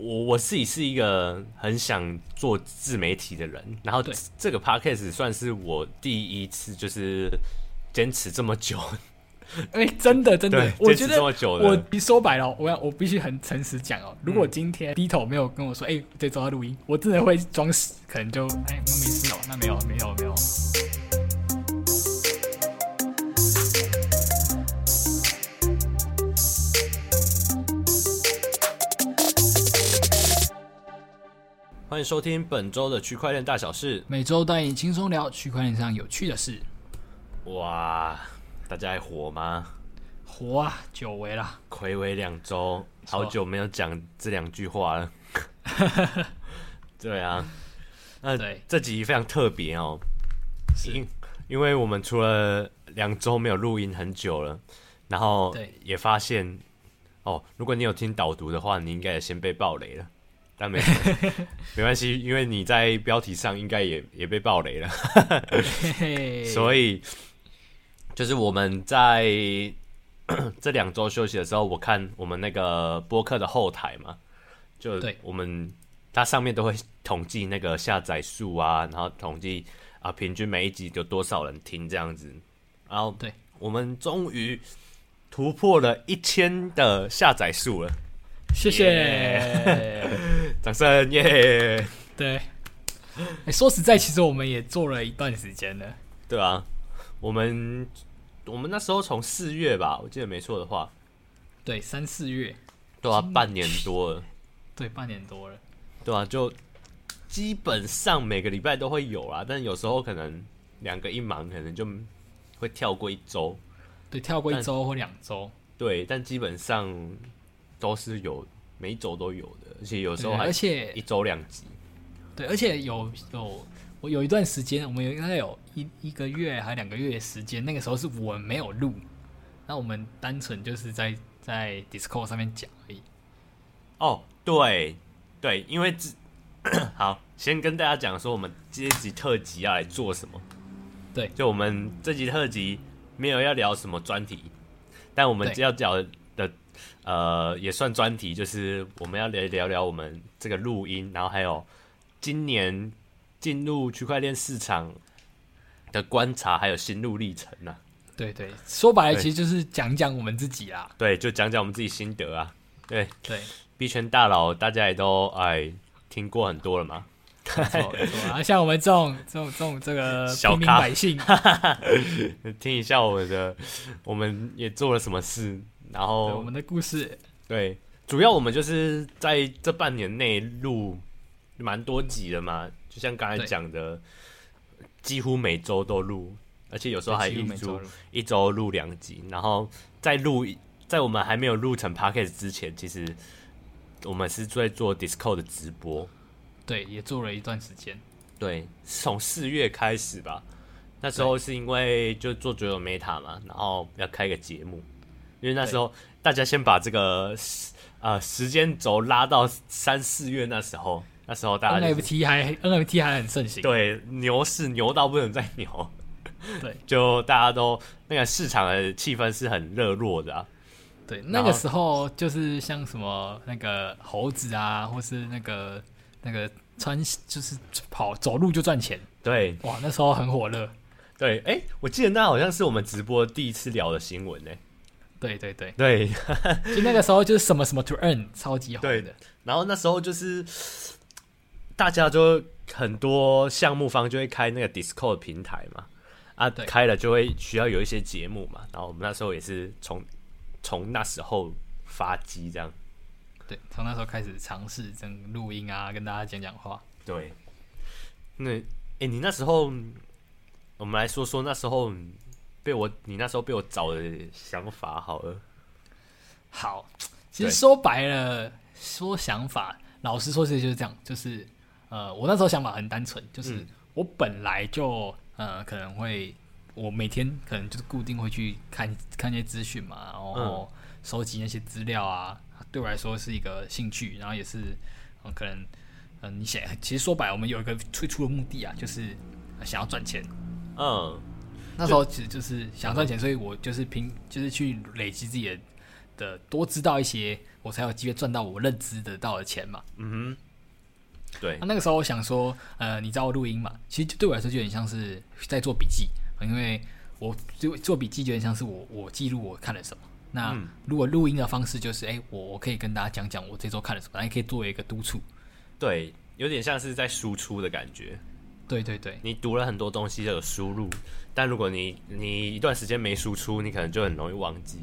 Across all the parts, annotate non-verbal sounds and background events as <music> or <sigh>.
我我自己是一个很想做自媒体的人，然后这个 podcast 算是我第一次就是坚持这么久。<laughs> 哎、欸，真的真的，我觉得我你说白了，我要我必须很诚实讲哦。如果今天 Dito 没有跟我说，哎、欸，这周要录音，我真的会装死，可能就哎，没事哦，那没有没有没有。欢迎收听本周的区块链大小事，每周带你轻松聊区块链上有趣的事。哇！大家还活吗？活啊，久违了，暌违两周，好久没有讲这两句话了。<laughs> 对啊，那对这集非常特别哦，因因为我们除了两周没有录音很久了，然后也发现哦，如果你有听导读的话，你应该也先被爆雷了，但没没关系，因为你在标题上应该也也被爆雷了，<laughs> 所以。就是我们在这两周休息的时候，我看我们那个播客的后台嘛，就我们它上面都会统计那个下载数啊，然后统计啊平均每一集有多少人听这样子，然后对，我们终于突破了一千的下载数了，谢谢，掌声耶！对，欸，说实在，其实我们也做了一段时间了，对啊，我们。我们那时候从四月吧，我记得没错的话，对，三四月，对啊，半年多了，<laughs> 对，半年多了，对啊，就基本上每个礼拜都会有啊，但有时候可能两个一忙，可能就会跳过一周，对，跳过一周或两周，对，但基本上都是有，每一周都有的，而且有时候还，而且一周两集，对，而且有有。我有一段时间，我们有应该有一一个月还两个月的时间，那个时候是我们没有录，那我们单纯就是在在 Discord 上面讲而已。哦，对对，因为这 <clears throat> 好，先跟大家讲说，我们这集特辑要来做什么？对，就我们这集特辑没有要聊什么专题，但我们要聊的呃也算专题，就是我们要来聊聊我们这个录音，然后还有今年。进入区块链市场的观察，还有心路历程呢、啊？对对，说白了，其实就是讲讲我们自己啦。对，就讲讲我们自己心得啊。对对，币圈大佬大家也都哎听过很多了嘛。没错没错啊，像我们这种这种这种这个小民百姓，<laughs> 听一下我们的，我们也做了什么事，然后我们的故事。对，主要我们就是在这半年内录蛮多集的嘛。就像刚才讲的，几乎每周都录，而且有时候还一周一周录两集。然后在录，在我们还没有录成 Podcast 之前，其实我们是在做 Discord 的直播。对，也做了一段时间。对，从四月开始吧。那时候是因为就做九九 Meta 嘛，然后要开个节目。因为那时候大家先把这个呃时间轴拉到三四月那时候。那时候大家、就是、NFT 还 NFT 还很盛行，对，牛市牛到不能再牛，对，<laughs> 就大家都那个市场的气氛是很热络的啊。对，那个时候就是像什么那个猴子啊，或是那个那个穿就是跑走路就赚钱，对，哇，那时候很火热。对，哎、欸，我记得那好像是我们直播第一次聊的新闻呢。对对对。对，<laughs> 就那个时候就是什么什么 to earn 超级火的，然后那时候就是。大家就很多项目方就会开那个 Discord 平台嘛，啊，开了就会需要有一些节目嘛，然后我们那时候也是从从那时候发迹这样，对，从那时候开始尝试这样录音啊，跟大家讲讲话。对，那哎、欸，你那时候，我们来说说那时候被我，你那时候被我找的想法好了。好，其实说白了，说想法，老实说，其实就是这样，就是。呃，我那时候想法很单纯，就是我本来就呃可能会，我每天可能就是固定会去看看一些资讯嘛，然后收集那些资料啊，对我来说是一个兴趣，然后也是可能嗯、呃、你想，其实说白了，我们有一个最初的目的啊，就是想要赚钱。嗯，那时候其实就是想赚钱，所以我就是凭，就是去累积自己的的多知道一些，我才有机会赚到我认知得到的钱嘛。嗯哼，对。那那个时候我想说，呃，你找我录音嘛，其实对我来说就有点像是在做笔记，因为我就做笔记，有点像是我我记录我看了什么。那如果录音的方式就是，哎、欸，我我可以跟大家讲讲我这周看了什么，也可以作为一个督促。对，有点像是在输出的感觉。对对对，你读了很多东西就有输入，但如果你你一段时间没输出，你可能就很容易忘记。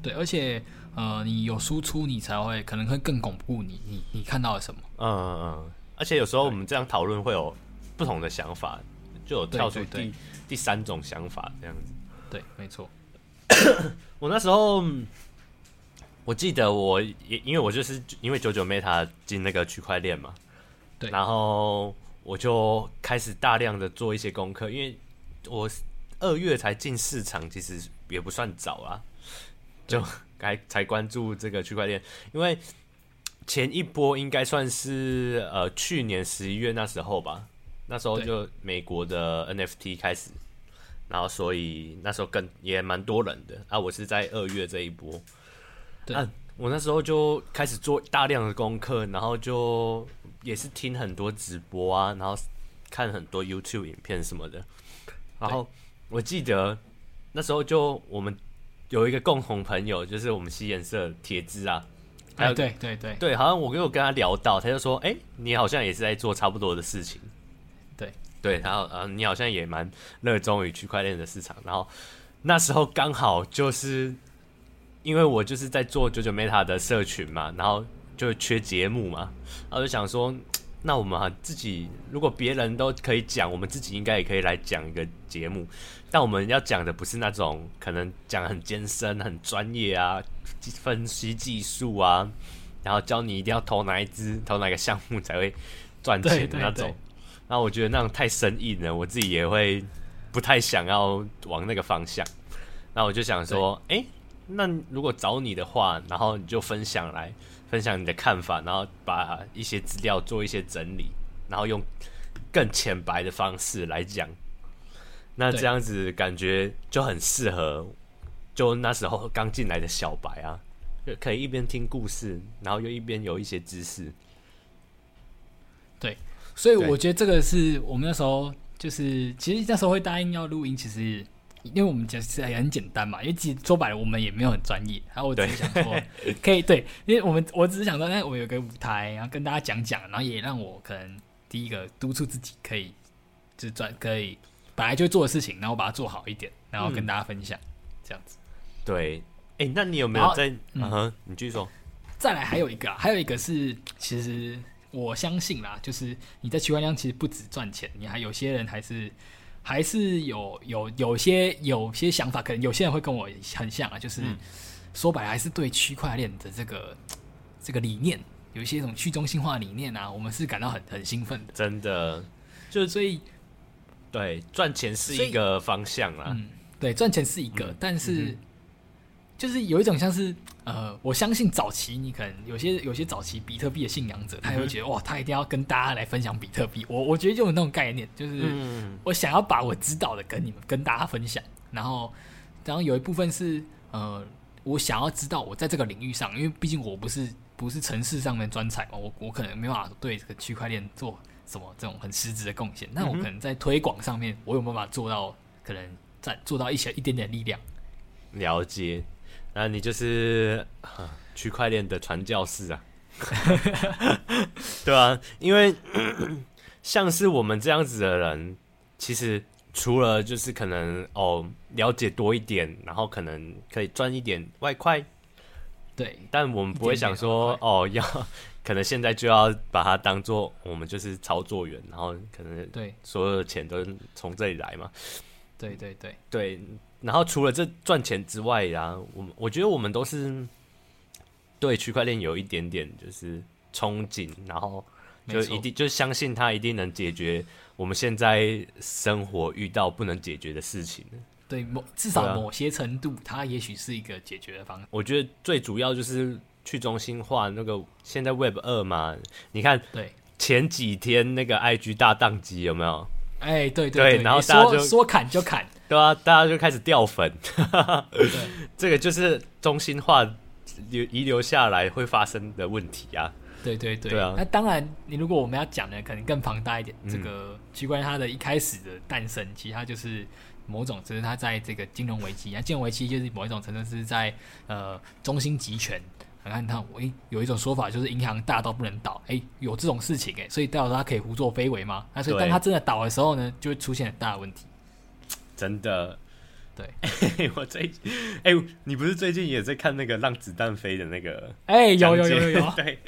对，而且呃，你有输出，你才会可能会更巩固你你你看到了什么。嗯嗯嗯。而且有时候我们这样讨论会有不同的想法，就有跳出第第三种想法这样子。对，没错。<coughs> 我那时候我记得我也因为我就是因为九九 Meta 进那个区块链嘛，对，然后。我就开始大量的做一些功课，因为我二月才进市场，其实也不算早啊，就该才关注这个区块链。因为前一波应该算是呃去年十一月那时候吧，那时候就美国的 NFT 开始，然后所以那时候更也蛮多人的啊。我是在二月这一波，对，啊，我那时候就开始做大量的功课，然后就。也是听很多直播啊，然后看很多 YouTube 影片什么的。然后我记得那时候就我们有一个共同朋友，就是我们西颜色铁子啊。还有、哎、对对对对，好像我跟我跟他聊到，他就说：“哎、欸，你好像也是在做差不多的事情。”对对，然后呃，你好像也蛮热衷于区块链的市场。然后那时候刚好就是因为我就是在做九九 Meta 的社群嘛，然后。就缺节目嘛，然后就想说，那我们自己如果别人都可以讲，我们自己应该也可以来讲一个节目。但我们要讲的不是那种可能讲很艰深、很专业啊，分析技术啊，然后教你一定要投哪一支、投哪个项目才会赚钱的那种。那我觉得那种太生硬了，我自己也会不太想要往那个方向。那我就想说，哎，那如果找你的话，然后你就分享来。分享你的看法，然后把一些资料做一些整理，然后用更浅白的方式来讲。那这样子感觉就很适合，就那时候刚进来的小白啊，就可以一边听故事，然后又一边有一些知识。对，所以我觉得这个是我们那时候就是，其实那时候会答应要录音，其实。因为我们讲也很简单嘛，因为其实说白了，我们也没有很专业。然后我只是想说，<laughs> 可以对，因为我们我只是想说，哎，我有个舞台，然后跟大家讲讲，然后也让我可能第一个督促自己可以就专可以本来就做的事情，然后把它做好一点，然后跟大家分享、嗯、这样子。对，哎，那你有没有在？嗯哼，你继续说。再来还有一个，还有一个是，其实我相信啦，就是你在区块链其实不止赚钱，你还有些人还是。还是有有有些有些想法，可能有些人会跟我很像啊，就是、嗯、说白了还是对区块链的这个这个理念，有一些这种去中心化理念啊，我们是感到很很兴奋的。真的，就所以对赚钱是一个方向啦。嗯，对，赚钱是一个，嗯、但是。嗯就是有一种像是，呃，我相信早期你可能有些有些早期比特币的信仰者，他会觉得哇，他一定要跟大家来分享比特币。我我觉得就有那种概念，就是我想要把我知道的跟你们跟大家分享。然后，然后有一部分是，呃，我想要知道我在这个领域上，因为毕竟我不是不是城市上面专才嘛，我我可能没办法对这个区块链做什么这种很实质的贡献。那我可能在推广上面，我有没有办法做到？可能在做到一些一点点力量。了解。那你就是区块链的传教士啊，<laughs> 对啊，因为像是我们这样子的人，其实除了就是可能哦了解多一点，然后可能可以赚一点外快，对，但我们不会想说哦要可能现在就要把它当做我们就是操作员，然后可能对。所有的钱都从这里来嘛，对对对。对。然后除了这赚钱之外呀、啊，我我觉得我们都是对区块链有一点点就是憧憬，然后就一定就相信它一定能解决我们现在生活遇到不能解决的事情。对，某至少某些程度，它也许是一个解决的方案。我觉得最主要就是去中心化那个现在 Web 二嘛，你看，对前几天那个 IG 大宕机有没有？哎，对对对，对，然后大家就说，说砍就砍。对啊，大家就开始掉粉，对，<laughs> 这个就是中心化留遗留下来会发生的问题啊。对对对，对啊。那当然，你如果我们要讲的可能更庞大一点，嗯、这个区块链它的一开始的诞生，其实它就是某种，就是它在这个金融危机啊，金融危机就是某一种程度是在呃中心集权。你看它，诶，有一种说法就是银行大到不能倒，诶，有这种事情诶，所以代表它可以胡作非为吗？那所以当它真的倒的时候呢，就会出现很大的问题。真的。对，欸、<laughs> 我最近，哎、欸，你不是最近也在看那个《让子弹飞》的那个？哎、欸，有有有有有，<laughs> 对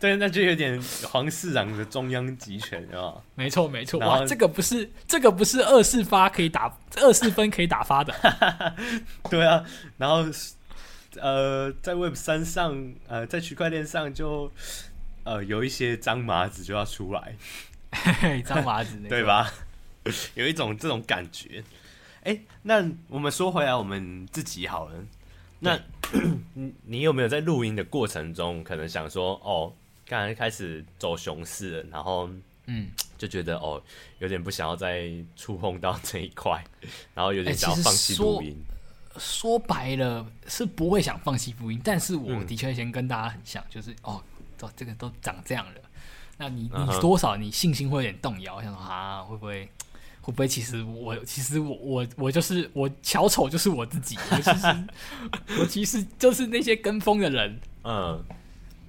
对，那就有点黄市长的中央集权啊。没错没错，哇，这个不是这个不是二四发可以打二四分可以打发的。<laughs> 对啊，然后呃，在 Web 三上，呃，在区块链上就呃有一些张麻子就要出来，张麻子，对吧？有一种这种感觉。哎、欸，那我们说回来，我们自己好了。那 <clears throat> 你你有没有在录音的过程中，可能想说，哦，刚才开始走熊市了，然后嗯，就觉得哦，有点不想要再触碰到这一块，<laughs> 然后有点想要放弃录音、欸说。说白了是不会想放弃录音，但是我的确先跟大家很像，就是哦，这这个都长这样了，那你你多少你信心会有点动摇，想说啊，会不会？会不会其实我其实我我我就是我小丑就是我自己，我其实我其实就是那些跟风的人，嗯，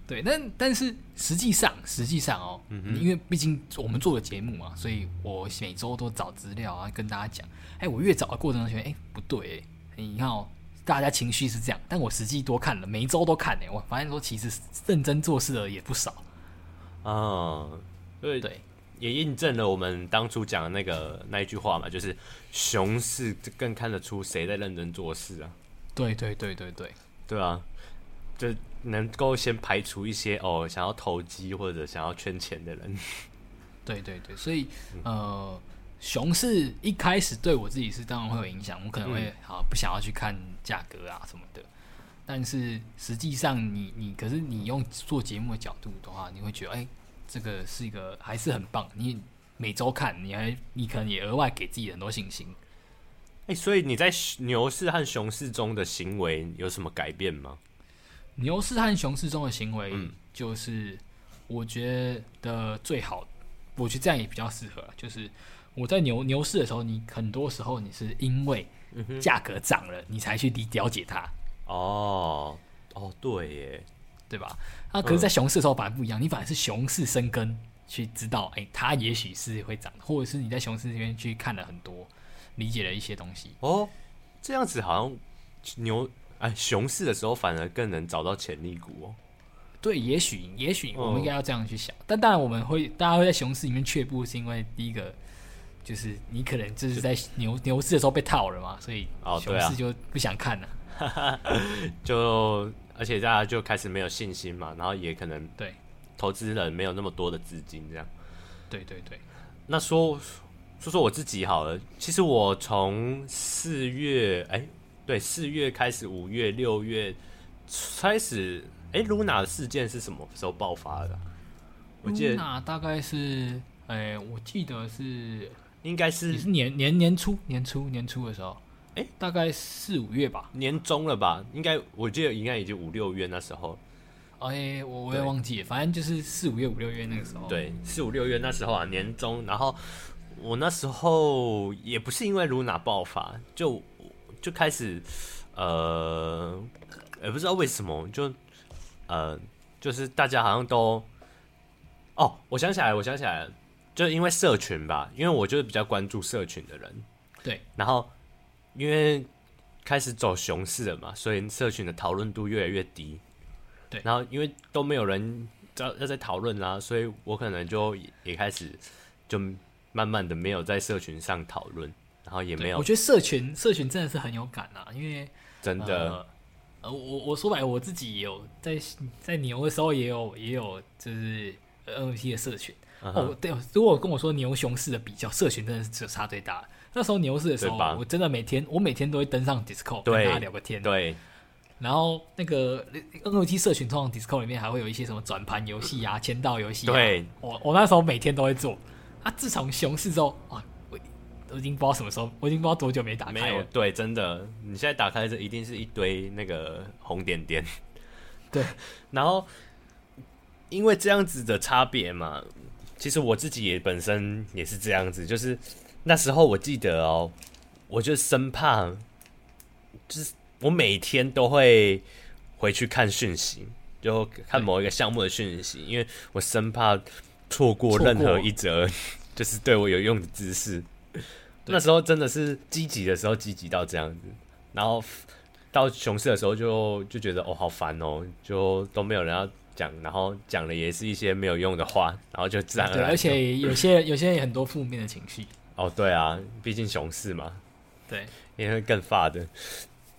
对。但但是实际上实际上哦，嗯、因为毕竟我们做的节目嘛，所以我每周都找资料啊，跟大家讲。哎，我越找的过程中觉得，哎，不对，你看哦，大家情绪是这样，但我实际多看了，每一周都看呢，我发现说其实认真做事的也不少。啊、嗯，对对。也印证了我们当初讲的那个那一句话嘛，就是熊市更看得出谁在认真做事啊。对对对对对，对啊，就能够先排除一些哦想要投机或者想要圈钱的人。对对对，所以呃，熊市一开始对我自己是当然会有影响，我可能会好不想要去看价格啊什么的。但是实际上你，你你可是你用做节目的角度的话，你会觉得哎。欸这个是一个还是很棒。你每周看，你还你可能也额外给自己很多信心。哎、欸，所以你在牛市和熊市中的行为有什么改变吗？牛市和熊市中的行为，就是我觉得最好，我觉得这样也比较适合。就是我在牛牛市的时候，你很多时候你是因为价格涨了，你才去理了解它。哦哦，对耶。对吧？啊，可是，在熊市的时候反而不一样，嗯、你反而是熊市生根，去知道，哎、欸，它也许是会涨，或者是你在熊市这边去看了很多，理解了一些东西。哦，这样子好像牛哎，熊市的时候反而更能找到潜力股哦。对，也许，也许我们应该要这样去想。嗯、但当然，我们会大家会在熊市里面却步，是因为第一个就是你可能就是在牛牛市的时候被套了嘛，所以熊市就不想看了，哦啊、就。而且大家就开始没有信心嘛，然后也可能对投资人没有那么多的资金这样。对对对。那说说说我自己好了，其实我从四月哎、欸，对，四月开始，五月、六月开始，哎、欸，Luna 的事件是什么时候爆发的？我记得 Luna 大概是，哎、欸，我记得是应该是是年年年初年初年初的时候。哎，大概四五月吧，年中了吧？应该我记得应该已经五六月那时候。哎，我我也忘记了，反正就是四五月五六月那个时候。对，四五六月那时候啊，年中。然后我那时候也不是因为 Luna 爆发，就就开始呃，也不知道为什么，就呃，就是大家好像都哦，我想起来，我想起来了，就因为社群吧，因为我就是比较关注社群的人。对，然后。因为开始走熊市了嘛，所以社群的讨论度越来越低。对，然后因为都没有人要要在讨论啦，所以我可能就也开始就慢慢的没有在社群上讨论，然后也没有。我觉得社群社群真的是很有感啊，因为真的，呃，我我说白了，我自己也有在在牛的时候也有也有就是 NFT 的社群。Uh huh. 哦，对，如果跟我说牛熊市的比较，社群真的是差最大。那时候牛市的时候，吧我真的每天我每天都会登上 Discord 对跟大家聊个天。对，然后那个 NFT 社群通常 Discord 里面还会有一些什么转盘游戏啊、<laughs> 签到游戏、啊。对，我我那时候每天都会做。啊，自从熊市之后，啊，我都已经不知道什么时候，我已经不知道多久没打开了。没有，对，真的，你现在打开这一定是一堆那个红点点。对，<laughs> 然后因为这样子的差别嘛，其实我自己也本身也是这样子，就是那时候我记得哦，我就生怕，就是我每天都会回去看讯息，就看某一个项目的讯息，因为我生怕错过任何一则，就是对我有用的知识。那时候真的是积极的时候，积极到这样子，然后到熊市的时候就就觉得哦好烦哦，就都没有人要讲，然后讲的也是一些没有用的话，然后就自然而然。而且有些有些人很多负面的情绪。哦，对啊，毕竟熊市嘛，对，也会更发的。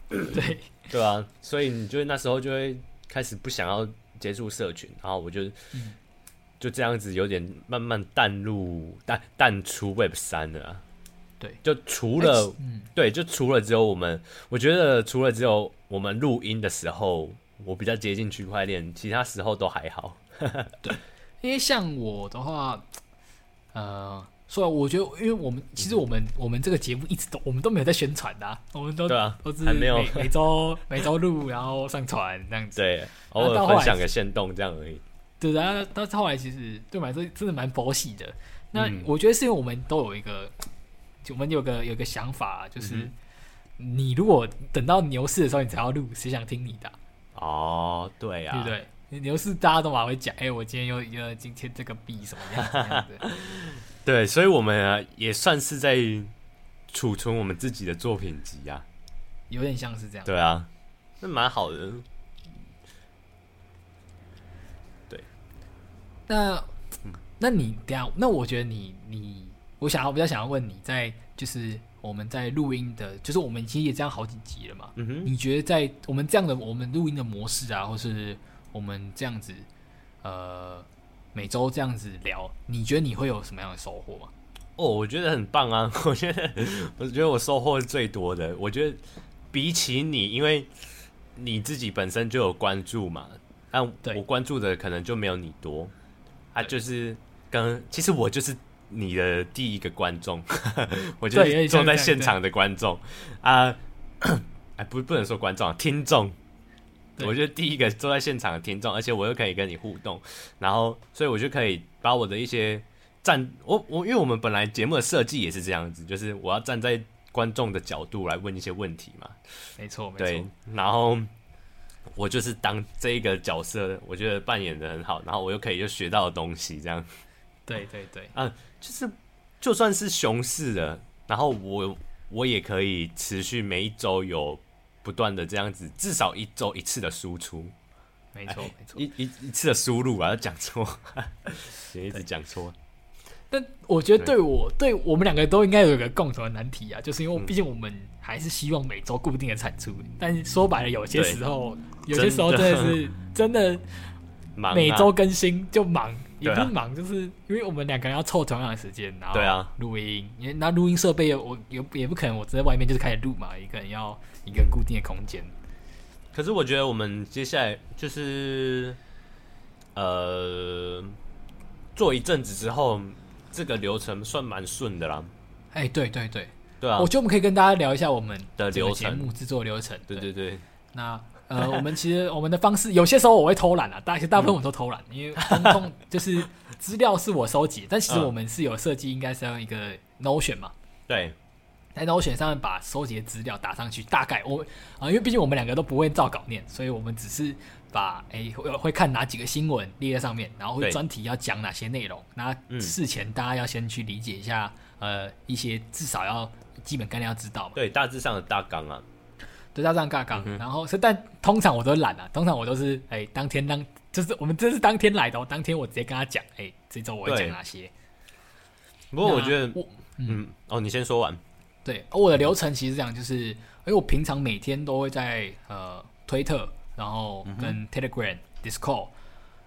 对对啊，所以你就那时候就会开始不想要接触社群，然后我就、嗯、就这样子有点慢慢淡入淡淡出 Web 三了、啊。对，就除了、对，就除了只有我们，我觉得除了只有我们录音的时候，我比较接近区块链，其他时候都还好。<laughs> 对，因为像我的话，呃，所以我觉得，因为我们其实我们、嗯、我们这个节目一直都我们都没有在宣传的、啊，我们都对啊，都是每没有每周每周录，然后上传这样子，<laughs> 对，偶尔分享个限动这样而已。对啊，到后来其实对我来说真的蛮佛系的。那我觉得是因为我们都有一个。我们有个有个想法，就是你如果等到牛市的时候，你才要录，谁想听你的？哦，对啊，对不对？牛市大家都嘛会讲，哎，我今天又又今天这个币什么样子？<laughs> 对，所以我们啊也算是在储存我们自己的作品集啊，有点像是这样。对啊，那蛮好的。对，那那你等下，那我觉得你你。我想要，我比较想要问你在，就是我们在录音的，就是我们其实也这样好几集了嘛。嗯哼。你觉得在我们这样的我们录音的模式啊，或是我们这样子，呃，每周这样子聊，你觉得你会有什么样的收获吗？哦，我觉得很棒啊！<laughs> 我觉得，我觉得我收获是最多的。我觉得比起你，因为你自己本身就有关注嘛，但我关注的可能就没有你多。啊，就是跟其实我就是。你的第一个观众，<laughs> 我就是坐在现场的观众啊，<coughs> 哎，不，不能说观众啊，听众。我觉得第一个坐在现场的听众，而且我又可以跟你互动，然后，所以我就可以把我的一些站，我我，因为我们本来节目的设计也是这样子，就是我要站在观众的角度来问一些问题嘛。没错，没错。对，然后我就是当这一个角色，我觉得扮演的很好，然后我又可以又学到的东西，这样。对对对，嗯、啊，就是就算是熊市的，然后我我也可以持续每一周有不断的这样子，至少一周一次的输出。没错没错，一一一次的输入啊，讲错，<laughs> 也一直讲错。但我觉得对我对，对我们两个都应该有一个共同的难题啊，就是因为毕竟我们还是希望每周固定的产出，嗯、但是说白了，有些时候有些时候真的是真的。每周更新就忙，也不是忙，就是因为我们两个人要凑同样的时间，然后对啊，录音，因为那录音设备我也也不可能，我直在外面就是开始录嘛，一个人要一个固定的空间。可是我觉得我们接下来就是呃，做一阵子之后，这个流程算蛮顺的啦。哎，对对对，对啊，我觉得我们可以跟大家聊一下我们的流程、节目制作流程。对对对，那。呃，我们其实我们的方式有些时候我会偷懒啊，大大部分我都偷懒，嗯、因为通通就是资料是我收集，但其实我们是有设计，应该是要用一个 Notion 嘛。对，在 Notion 上面把收集的资料打上去，大概我啊、呃，因为毕竟我们两个都不会照稿念，所以我们只是把哎、欸、会会看哪几个新闻列在上面，然后会专题要讲哪些内容，那事前大家要先去理解一下，呃，一些至少要基本概念要知道嘛。对，大致上的大纲啊。对，大致上大纲，然后是，但通常我都懒啊，通常我都是哎、欸，当天当就是我们这是当天来的，哦，当天我直接跟他讲，哎、欸，这周我会讲哪些。不过我觉得，嗯，哦，你先说完。对，我的流程其实这样，就是因为我平常每天都会在呃推特，然后跟 Telegram、Discord，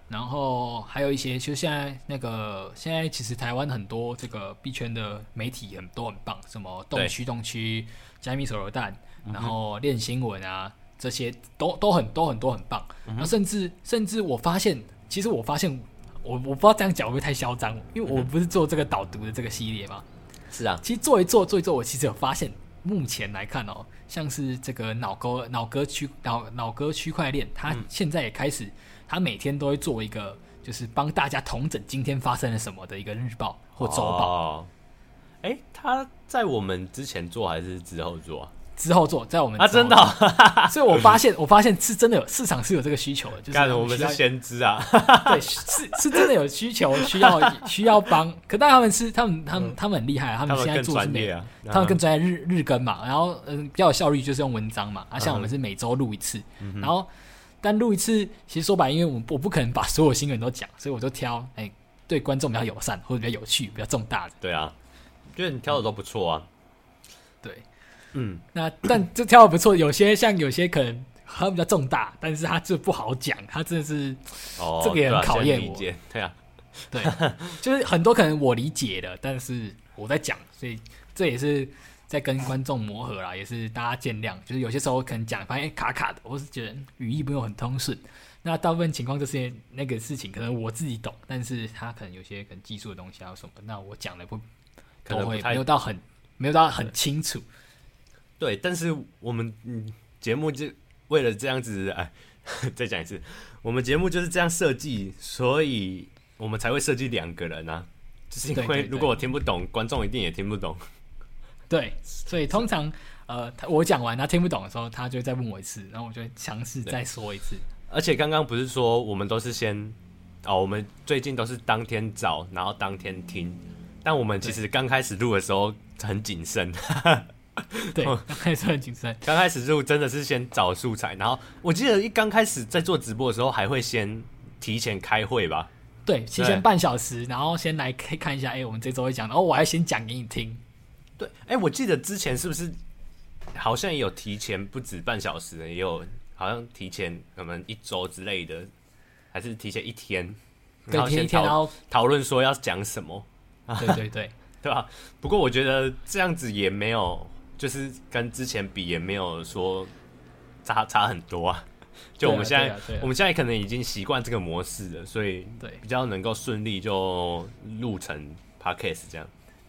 然后还有一些，其实现在那个现在其实台湾很多这个币圈的媒体很都很棒，什么动区动区、加密手榴弹。然后练新闻啊，这些都都很都很多很棒。然后甚至甚至我发现，其实我发现，我我不知道这样讲会不会太嚣张，因为我不是做这个导读的这个系列嘛。是啊，其实做一做做一做，我其实有发现，目前来看哦，像是这个脑沟脑哥区脑脑哥区块链，它现在也开始，它每天都会做一个，就是帮大家统整今天发生了什么的一个日报或周报。哦，哎，他在我们之前做还是之后做啊？之后做，在我们啊，真的、哦，所以我发现，<laughs> 我发现是真的有市场是有这个需求的，就是我们是先知啊，对，是是真的有需求，<laughs> 需要需要帮，可但他们是他们他们他们很厉害，他们现在做是每，他们更专业日日更嘛，然后嗯比较有效率就是用文章嘛，啊像我们是每周录一次，然后但录一次其实说白，因为我我不可能把所有新闻都讲，所以我就挑哎对观众比较友善或者比较有趣比较重大的，对啊，觉得你挑的都不错啊，对。嗯，那但这跳的不错，有些像有些可能还比较重大，但是他这不好讲，他真的是，哦，这个也很考验我，对啊，<laughs> 对，就是很多可能我理解的，但是我在讲，所以这也是在跟观众磨合啦，也是大家见谅，就是有些时候可能讲发现卡卡的，我是觉得语义不用很通顺，那大部分情况就是那个事情可能我自己懂，但是他可能有些可能技术的东西啊什么，那我讲的不可能会没有到很没有到很清楚。对，但是我们嗯节目就为了这样子哎，<laughs> 再讲一次，我们节目就是这样设计，所以我们才会设计两个人啊，就是因为如果我听不懂，观众一定也听不懂。<laughs> 对，所以通常呃，我讲完他听不懂的时候，他就再问我一次，然后我就强势再说一次。而且刚刚不是说我们都是先哦，我们最近都是当天找，然后当天听，但我们其实刚开始录的时候很谨慎。<laughs> <laughs> 对，刚开始很谨慎。刚开始就真的是先找素材，然后我记得一刚开始在做直播的时候，还会先提前开会吧？对，提前半小时，然后先来看看一下，哎、欸，我们这周会讲，然后我还先讲给你听。对，哎、欸，我记得之前是不是好像也有提前不止半小时，也有好像提前可能一周之类的，还是提前一天，然后先一天然后讨论说要讲什么？对对对，<laughs> 对吧？不过我觉得这样子也没有。就是跟之前比也没有说差差很多啊，<laughs> 就我们现在、啊啊啊、我们现在可能已经习惯这个模式了，所以对比较能够顺利就录成 podcast 这样。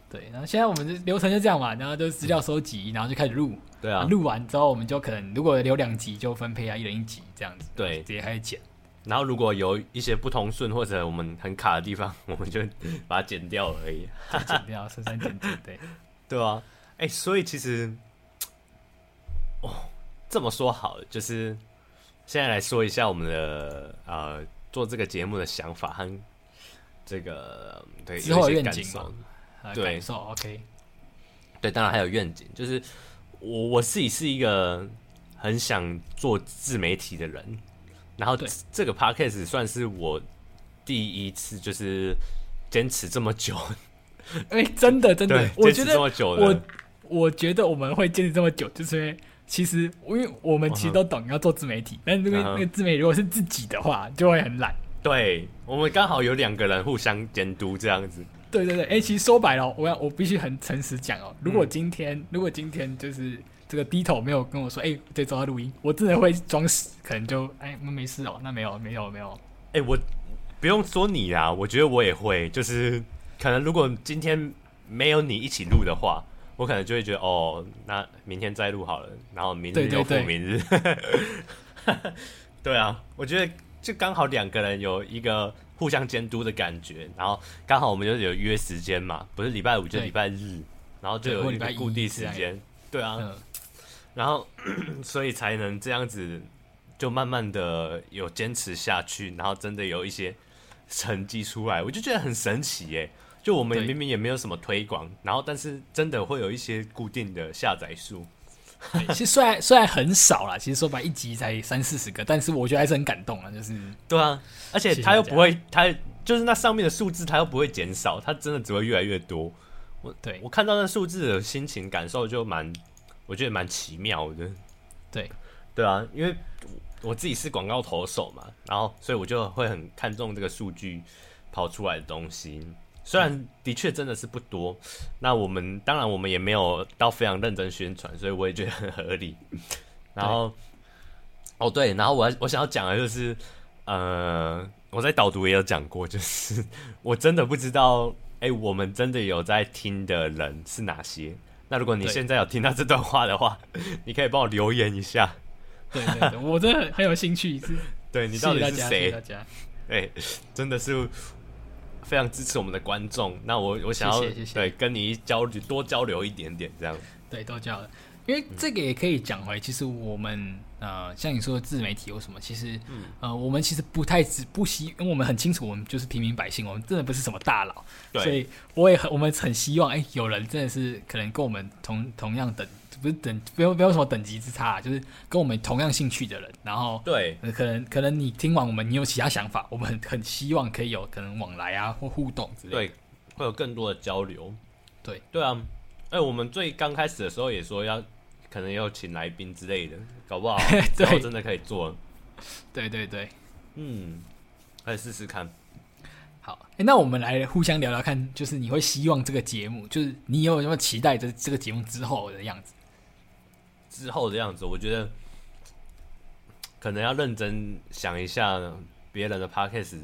对，然后现在我们的流程就这样嘛，然后就资料收集，然后就开始录。对啊，录完之后我们就可能如果留两集就分配啊，一人一集这样子。对，直接开始剪。然后如果有一些不通顺或者我们很卡的地方，我们就把它剪掉而已。<laughs> 剪掉，删删剪剪，对，<laughs> 对啊。哎、欸，所以其实，哦，这么说好了，就是现在来说一下我们的呃做这个节目的想法和这个对之后的愿景对，感受 OK，对，当然还有愿景，就是我我自己是一个很想做自媒体的人，然后这个 Podcast 算是我第一次就是坚持这么久，哎、欸，真的真的，我觉得这么久。我觉得我们会坚持这么久，就是因为其实，因为我们其实都懂要做自媒体，但是那个那个自媒体如果是自己的话，就会很懒。对，我们刚好有两个人互相监督这样子。对对对，哎、欸，其实说白了，我要我必须很诚实讲哦，如果今天、嗯、如果今天就是这个低头没有跟我说，哎、欸，这周要录音，我真的会装死，可能就哎，那、欸、没事哦，那没有没有没有。哎、欸，我不用说你啦，我觉得我也会，就是可能如果今天没有你一起录的话。我可能就会觉得哦，那明天再录好了，然后明日又复明日。对，对，对，<laughs> 对啊，我觉得就刚好两个人有一个互相监督的感觉，然后刚好我们就有约时间嘛，不是礼拜五就礼拜日，然后就有一个固定时间。对啊，嗯、然后 <clears throat> 所以才能这样子，就慢慢的有坚持下去，然后真的有一些成绩出来，我就觉得很神奇耶。就我们明明也没有什么推广，然后但是真的会有一些固定的下载数。其实虽然 <laughs> 虽然很少啦，其实说白一集才三四十个，但是我觉得还是很感动啊。就是对啊，而且它又不会，它就是那上面的数字，它又不会减少，它真的只会越来越多。我对我看到那数字的心情感受就蛮，我觉得蛮奇妙的。对对啊，因为我自己是广告投手嘛，然后所以我就会很看重这个数据跑出来的东西。虽然的确真的是不多，那我们当然我们也没有到非常认真宣传，所以我也觉得很合理。<laughs> 然后，哦对，然后我我想要讲的就是，呃，我在导读也有讲过，就是 <laughs> 我真的不知道，哎，我们真的有在听的人是哪些？那如果你现在有听到这段话的话，<laughs> 你可以帮我留言一下。对对对，我真的很，很有兴趣。是，对你到底是谁？对，真的是非常支持我们的观众。那我我想要对跟你交流多交流一点点，这样。对，多交流。因为这个也可以讲回，其实我们呃，像你说的自媒体有什么，其实、嗯、呃，我们其实不太只不希，因为我们很清楚，我们就是平民百姓，我们真的不是什么大佬，对所以我也很，我们很希望，哎，有人真的是可能跟我们同同样等，不是等，不用不用什么等级之差，就是跟我们同样兴趣的人，然后对，可能可能你听完我们，你有其他想法，我们很很希望可以有可能往来啊或互动之类的，对，会有更多的交流，对对啊，哎，我们最刚开始的时候也说要。可能要请来宾之类的，搞不好 <laughs> 最后真的可以做。对对对，嗯，可以试试看。好，那我们来互相聊聊看，就是你会希望这个节目，就是你有什么期待这这个节目之后的样子？之后的样子，我觉得可能要认真想一下别人的 podcast，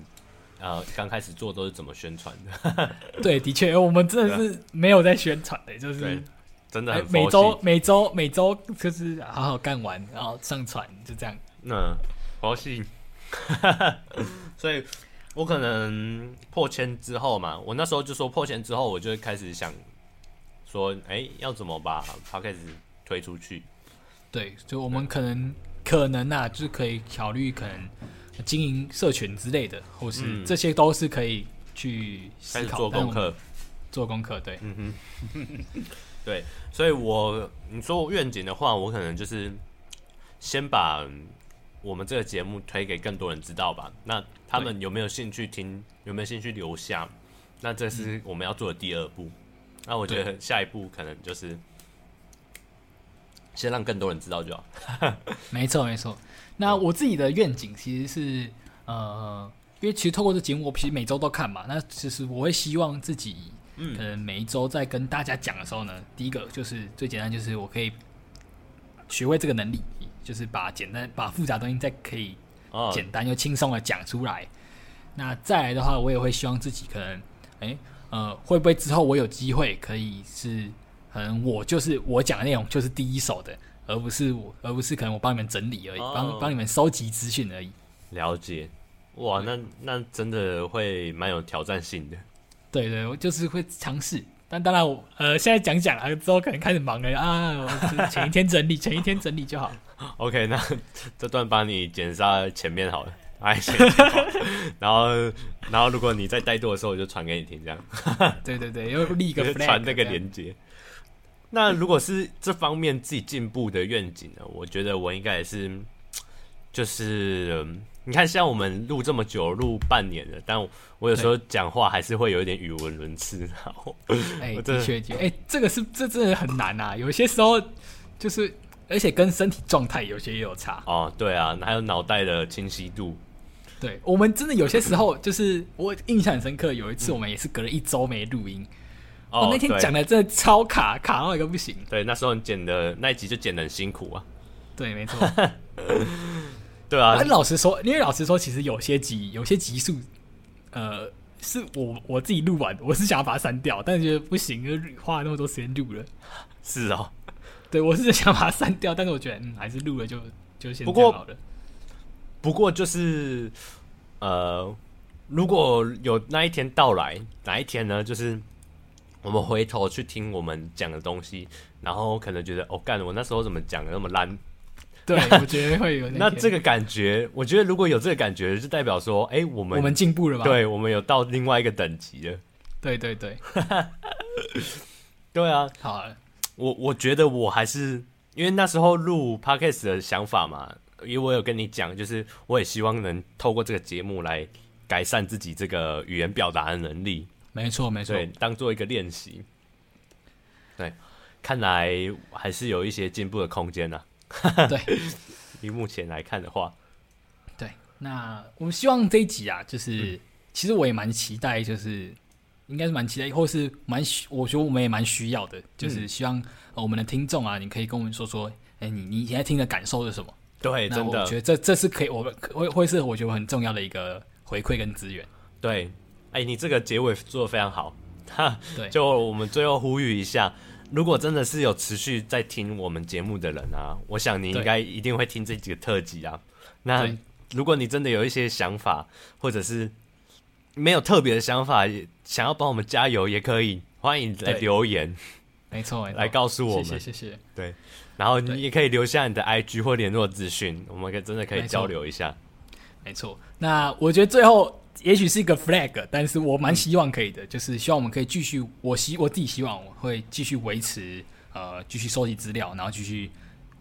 呃，刚开始做都是怎么宣传的。<laughs> 对，的确，我们真的是没有在宣传的、欸，就是。真的很、欸、每周每周每周就是好好干完，然后上传就这样。嗯，佛系。<laughs> 所以，我可能破千之后嘛，我那时候就说破千之后，我就会开始想说，哎、欸，要怎么把 Podcast 推出去？对，就我们可能、嗯、可能啊，就是可以考虑可能经营社群之类的，或是、嗯、这些都是可以去思考做功课。做功课，对，嗯哼。<laughs> 对，所以我你说我愿景的话，我可能就是先把我们这个节目推给更多人知道吧。那他们有没有兴趣听？有没有兴趣留下？那这是我们要做的第二步。嗯、那我觉得下一步可能就是先让更多人知道就好。<laughs> 没错，没错。那我自己的愿景其实是呃，因为其实透过这节目，我其实每周都看嘛。那其实我会希望自己。嗯，可能每一周在跟大家讲的时候呢，第一个就是最简单，就是我可以学会这个能力，就是把简单、把复杂东西再可以简单又轻松的讲出来。哦、那再来的话，我也会希望自己可能，哎、欸，呃，会不会之后我有机会可以是，可能我就是我讲的内容就是第一手的，而不是我，而不是可能我帮你们整理而已，帮帮、哦、你们收集资讯而已。了解，哇，那那真的会蛮有挑战性的。对对，我就是会尝试，但当然我呃现在讲讲啊，之后可能开始忙了啊，前一天整理，<laughs> 前一天整理就好。OK，那这段帮你剪杀前面好了，哎，然后然后如果你在怠惰的时候，我就传给你听，这样。对对对，又立一个 flag，<laughs> 传那个连接。那如果是这方面自己进步的愿景呢？我觉得我应该也是，就是。你看，像我们录这么久，录半年了，但我有时候讲话还是会有一点语无伦次。然后，<laughs> 哎，的确，哎，这个是这真的很难啊！有些时候就是，而且跟身体状态有些也有差。哦，对啊，还有脑袋的清晰度。对，我们真的有些时候就是，我印象很深刻，有一次我们也是隔了一周没录音，哦，那天讲的真的超卡，卡到一个不行。对，那时候你剪的那一集就剪的很辛苦啊。对，没错。<laughs> 对啊，老实说，因为老实说，其实有些集有些集数，呃，是我我自己录完，我是想要把它删掉，但是觉得不行，因为花了那么多时间录了。是哦，对我是想把它删掉，但是我觉得嗯，还是录了就就先不过好了。不过就是呃，如果有那一天到来，哪一天呢？就是我们回头去听我们讲的东西，然后可能觉得哦，干，我那时候怎么讲的那么烂？<laughs> 对，我觉得会有那。那这个感觉，我觉得如果有这个感觉，就代表说，哎、欸，我们我们进步了吧？对，我们有到另外一个等级了。对对对，对 <laughs> 啊。好啊，我我觉得我还是因为那时候录 Podcast 的想法嘛，因为我有跟你讲，就是我也希望能透过这个节目来改善自己这个语言表达的能力。没错没错，对，当做一个练习。对，看来还是有一些进步的空间呢、啊。<laughs> 对，<laughs> 以目前来看的话，对，那我们希望这一集啊，就是、嗯、其实我也蛮期待，就是应该是蛮期待，或是蛮，我觉得我们也蛮需要的，就是希望我们的听众啊，你可以跟我们说说，哎、欸，你你现在听的感受是什么？对，真的，我觉得这这是可以，我们会会是我觉得很重要的一个回馈跟资源。对，哎、欸，你这个结尾做的非常好，哈，对，就我们最后呼吁一下。如果真的是有持续在听我们节目的人啊，我想你应该一定会听这几个特辑啊。那如果你真的有一些想法，或者是没有特别的想法，想要帮我们加油，也可以欢迎来留言。没错，来告诉我们，谢谢谢谢。对，然后你也可以留下你的 IG 或联络资讯，我们可以真的可以交流一下。没错，那我觉得最后也许是一个 flag，但是我蛮希望可以的，嗯、就是希望我们可以继续，我希我自己希望我会继续维持，呃，继续收集资料，然后继续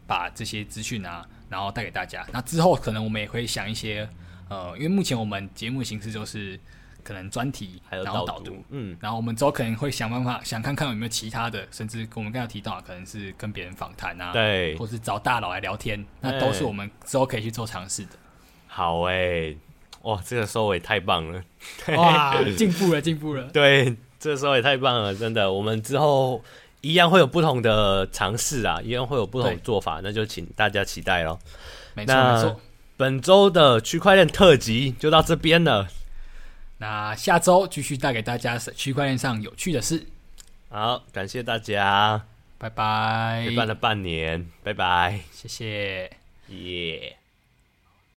把这些资讯啊，然后带给大家。那之后可能我们也会想一些，呃，因为目前我们节目形式就是。可能专题，还有导读，嗯，然后我们之后可能会想办法，想看看有没有其他的，甚至我们刚才提到，可能是跟别人访谈啊，对，或是找大佬来聊天，那都是我们之后可以去做尝试的。好诶、欸，哇，这个收尾太棒了，<laughs> 哇，进步了，进步了，<laughs> 对，这个收尾太棒了，真的，我们之后一样会有不同的尝试啊，一样会有不同的做法，那就请大家期待喽。没错，没错，本周的区块链特辑就到这边了。那下周继续带给大家区块链上有趣的事。好，感谢大家，拜拜。陪伴了半年，拜拜，谢谢，耶。Yeah.